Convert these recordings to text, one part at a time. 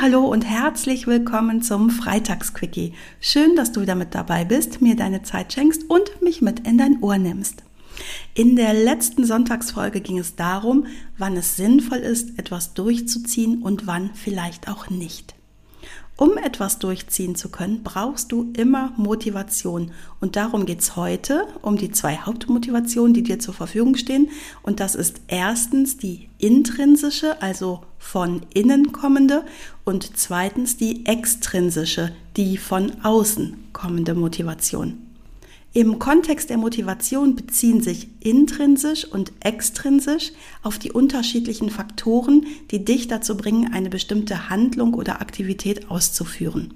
Hallo und herzlich willkommen zum Freitagsquickie. Schön, dass du wieder mit dabei bist, mir deine Zeit schenkst und mich mit in dein Ohr nimmst. In der letzten Sonntagsfolge ging es darum, wann es sinnvoll ist, etwas durchzuziehen und wann vielleicht auch nicht. Um etwas durchziehen zu können, brauchst du immer Motivation. Und darum geht es heute um die zwei Hauptmotivationen, die dir zur Verfügung stehen. Und das ist erstens die intrinsische, also von innen kommende, und zweitens die extrinsische, die von außen kommende Motivation. Im Kontext der Motivation beziehen sich intrinsisch und extrinsisch auf die unterschiedlichen Faktoren, die dich dazu bringen, eine bestimmte Handlung oder Aktivität auszuführen.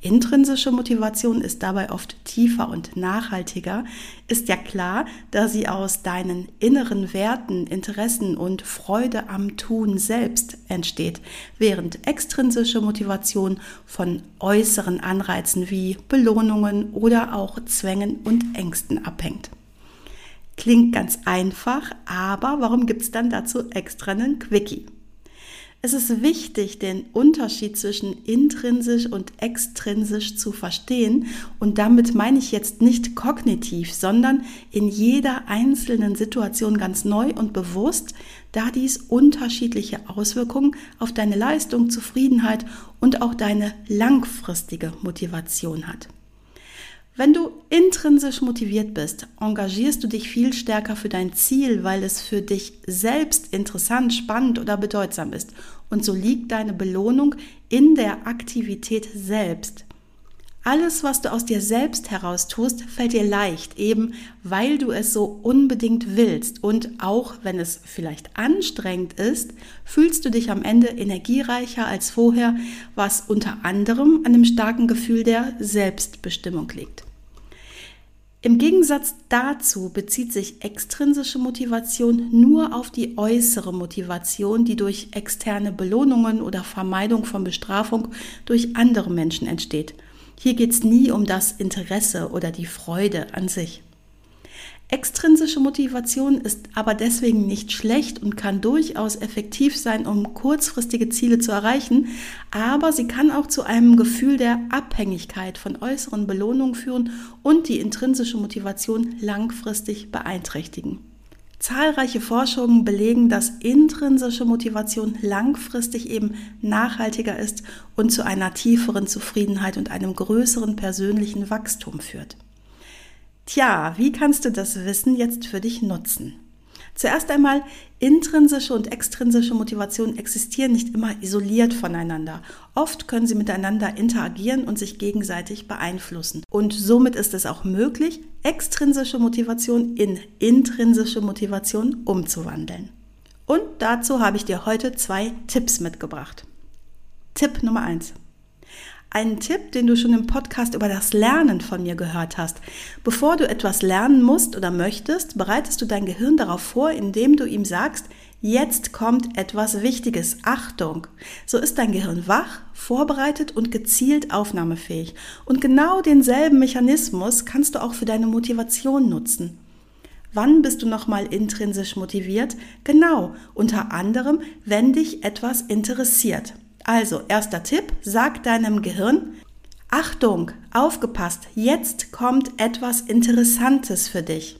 Intrinsische Motivation ist dabei oft tiefer und nachhaltiger, ist ja klar, da sie aus deinen inneren Werten, Interessen und Freude am Tun selbst entsteht, während extrinsische Motivation von äußeren Anreizen wie Belohnungen oder auch Zwängen und Ängsten abhängt. Klingt ganz einfach, aber warum gibt es dann dazu extra einen Quickie? Es ist wichtig, den Unterschied zwischen intrinsisch und extrinsisch zu verstehen. Und damit meine ich jetzt nicht kognitiv, sondern in jeder einzelnen Situation ganz neu und bewusst, da dies unterschiedliche Auswirkungen auf deine Leistung, Zufriedenheit und auch deine langfristige Motivation hat. Wenn du intrinsisch motiviert bist, engagierst du dich viel stärker für dein Ziel, weil es für dich selbst interessant, spannend oder bedeutsam ist. Und so liegt deine Belohnung in der Aktivität selbst. Alles, was du aus dir selbst heraus tust, fällt dir leicht, eben weil du es so unbedingt willst. Und auch wenn es vielleicht anstrengend ist, fühlst du dich am Ende energiereicher als vorher, was unter anderem an dem starken Gefühl der Selbstbestimmung liegt. Im Gegensatz dazu bezieht sich extrinsische Motivation nur auf die äußere Motivation, die durch externe Belohnungen oder Vermeidung von Bestrafung durch andere Menschen entsteht. Hier geht es nie um das Interesse oder die Freude an sich. Extrinsische Motivation ist aber deswegen nicht schlecht und kann durchaus effektiv sein, um kurzfristige Ziele zu erreichen, aber sie kann auch zu einem Gefühl der Abhängigkeit von äußeren Belohnungen führen und die intrinsische Motivation langfristig beeinträchtigen. Zahlreiche Forschungen belegen, dass intrinsische Motivation langfristig eben nachhaltiger ist und zu einer tieferen Zufriedenheit und einem größeren persönlichen Wachstum führt. Tja, wie kannst du das Wissen jetzt für dich nutzen? Zuerst einmal, intrinsische und extrinsische Motivation existieren nicht immer isoliert voneinander. Oft können sie miteinander interagieren und sich gegenseitig beeinflussen. Und somit ist es auch möglich, extrinsische Motivation in intrinsische Motivation umzuwandeln. Und dazu habe ich dir heute zwei Tipps mitgebracht. Tipp Nummer eins: einen Tipp, den du schon im Podcast über das Lernen von mir gehört hast. Bevor du etwas lernen musst oder möchtest, bereitest du dein Gehirn darauf vor, indem du ihm sagst, jetzt kommt etwas Wichtiges. Achtung! So ist dein Gehirn wach, vorbereitet und gezielt aufnahmefähig. Und genau denselben Mechanismus kannst du auch für deine Motivation nutzen. Wann bist du nochmal intrinsisch motiviert? Genau, unter anderem, wenn dich etwas interessiert. Also, erster Tipp, sag deinem Gehirn, Achtung, aufgepasst, jetzt kommt etwas Interessantes für dich.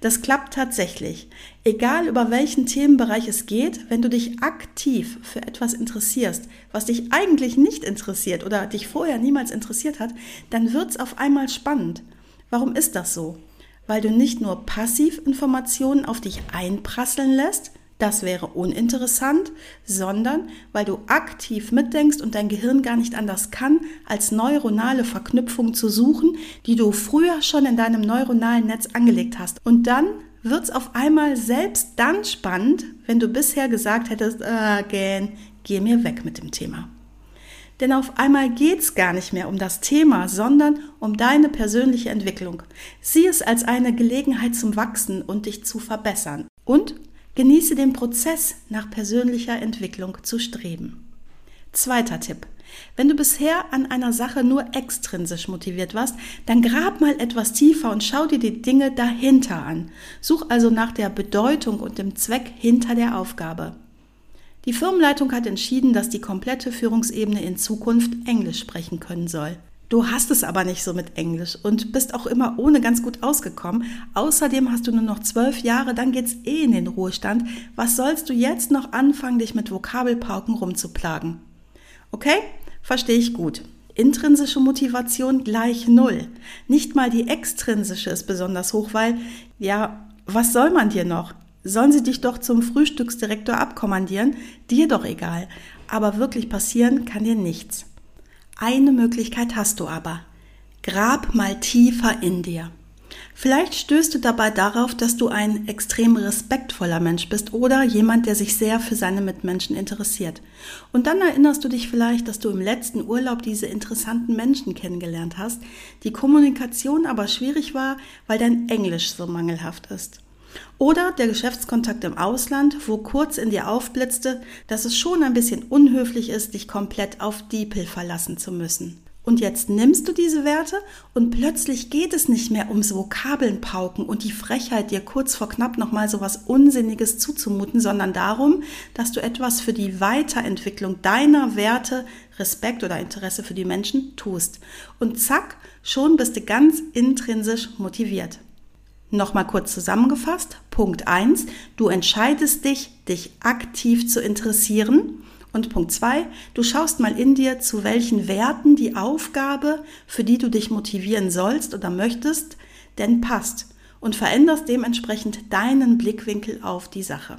Das klappt tatsächlich. Egal über welchen Themenbereich es geht, wenn du dich aktiv für etwas interessierst, was dich eigentlich nicht interessiert oder dich vorher niemals interessiert hat, dann wird es auf einmal spannend. Warum ist das so? Weil du nicht nur passiv Informationen auf dich einprasseln lässt, das wäre uninteressant, sondern weil du aktiv mitdenkst und dein Gehirn gar nicht anders kann, als neuronale Verknüpfungen zu suchen, die du früher schon in deinem neuronalen Netz angelegt hast. Und dann wird es auf einmal selbst dann spannend, wenn du bisher gesagt hättest, äh, gähn, geh mir weg mit dem Thema. Denn auf einmal geht es gar nicht mehr um das Thema, sondern um deine persönliche Entwicklung. Sieh es als eine Gelegenheit zum Wachsen und dich zu verbessern. Und genieße den Prozess, nach persönlicher Entwicklung zu streben. Zweiter Tipp. Wenn du bisher an einer Sache nur extrinsisch motiviert warst, dann grab mal etwas tiefer und schau dir die Dinge dahinter an. Such also nach der Bedeutung und dem Zweck hinter der Aufgabe. Die Firmenleitung hat entschieden, dass die komplette Führungsebene in Zukunft Englisch sprechen können soll. Du hast es aber nicht so mit Englisch und bist auch immer ohne ganz gut ausgekommen. Außerdem hast du nur noch zwölf Jahre, dann geht's eh in den Ruhestand. Was sollst du jetzt noch anfangen, dich mit Vokabelpauken rumzuplagen? Okay? Verstehe ich gut. Intrinsische Motivation gleich null. Nicht mal die extrinsische ist besonders hoch, weil, ja, was soll man dir noch? Sollen sie dich doch zum Frühstücksdirektor abkommandieren? Dir doch egal. Aber wirklich passieren kann dir nichts. Eine Möglichkeit hast du aber. Grab mal tiefer in dir. Vielleicht stößt du dabei darauf, dass du ein extrem respektvoller Mensch bist oder jemand, der sich sehr für seine Mitmenschen interessiert. Und dann erinnerst du dich vielleicht, dass du im letzten Urlaub diese interessanten Menschen kennengelernt hast, die Kommunikation aber schwierig war, weil dein Englisch so mangelhaft ist. Oder der Geschäftskontakt im Ausland, wo kurz in dir aufblitzte, dass es schon ein bisschen unhöflich ist, dich komplett auf Diepel verlassen zu müssen. Und jetzt nimmst du diese Werte und plötzlich geht es nicht mehr ums Vokabeln pauken und die Frechheit, dir kurz vor knapp nochmal so was Unsinniges zuzumuten, sondern darum, dass du etwas für die Weiterentwicklung deiner Werte, Respekt oder Interesse für die Menschen tust. Und zack, schon bist du ganz intrinsisch motiviert. Nochmal kurz zusammengefasst. Punkt eins: Du entscheidest dich, dich aktiv zu interessieren und Punkt zwei, du schaust mal in dir, zu welchen Werten die Aufgabe, für die du dich motivieren sollst oder möchtest, denn passt und veränderst dementsprechend deinen Blickwinkel auf die Sache.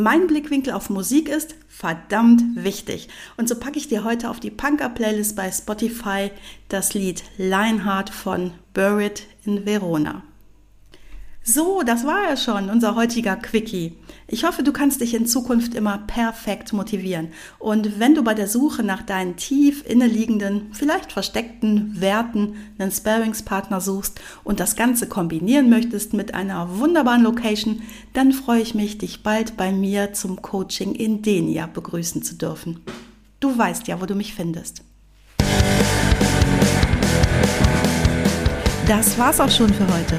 Mein Blickwinkel auf Musik ist verdammt wichtig. Und so packe ich dir heute auf die Punker-Playlist bei Spotify das Lied Lionheart von Buried in Verona. So, das war ja schon unser heutiger Quickie. Ich hoffe, du kannst dich in Zukunft immer perfekt motivieren. Und wenn du bei der Suche nach deinen tief inneliegenden, vielleicht versteckten Werten einen Sparingspartner suchst und das Ganze kombinieren möchtest mit einer wunderbaren Location, dann freue ich mich, dich bald bei mir zum Coaching in Denia begrüßen zu dürfen. Du weißt ja, wo du mich findest. Das war's auch schon für heute.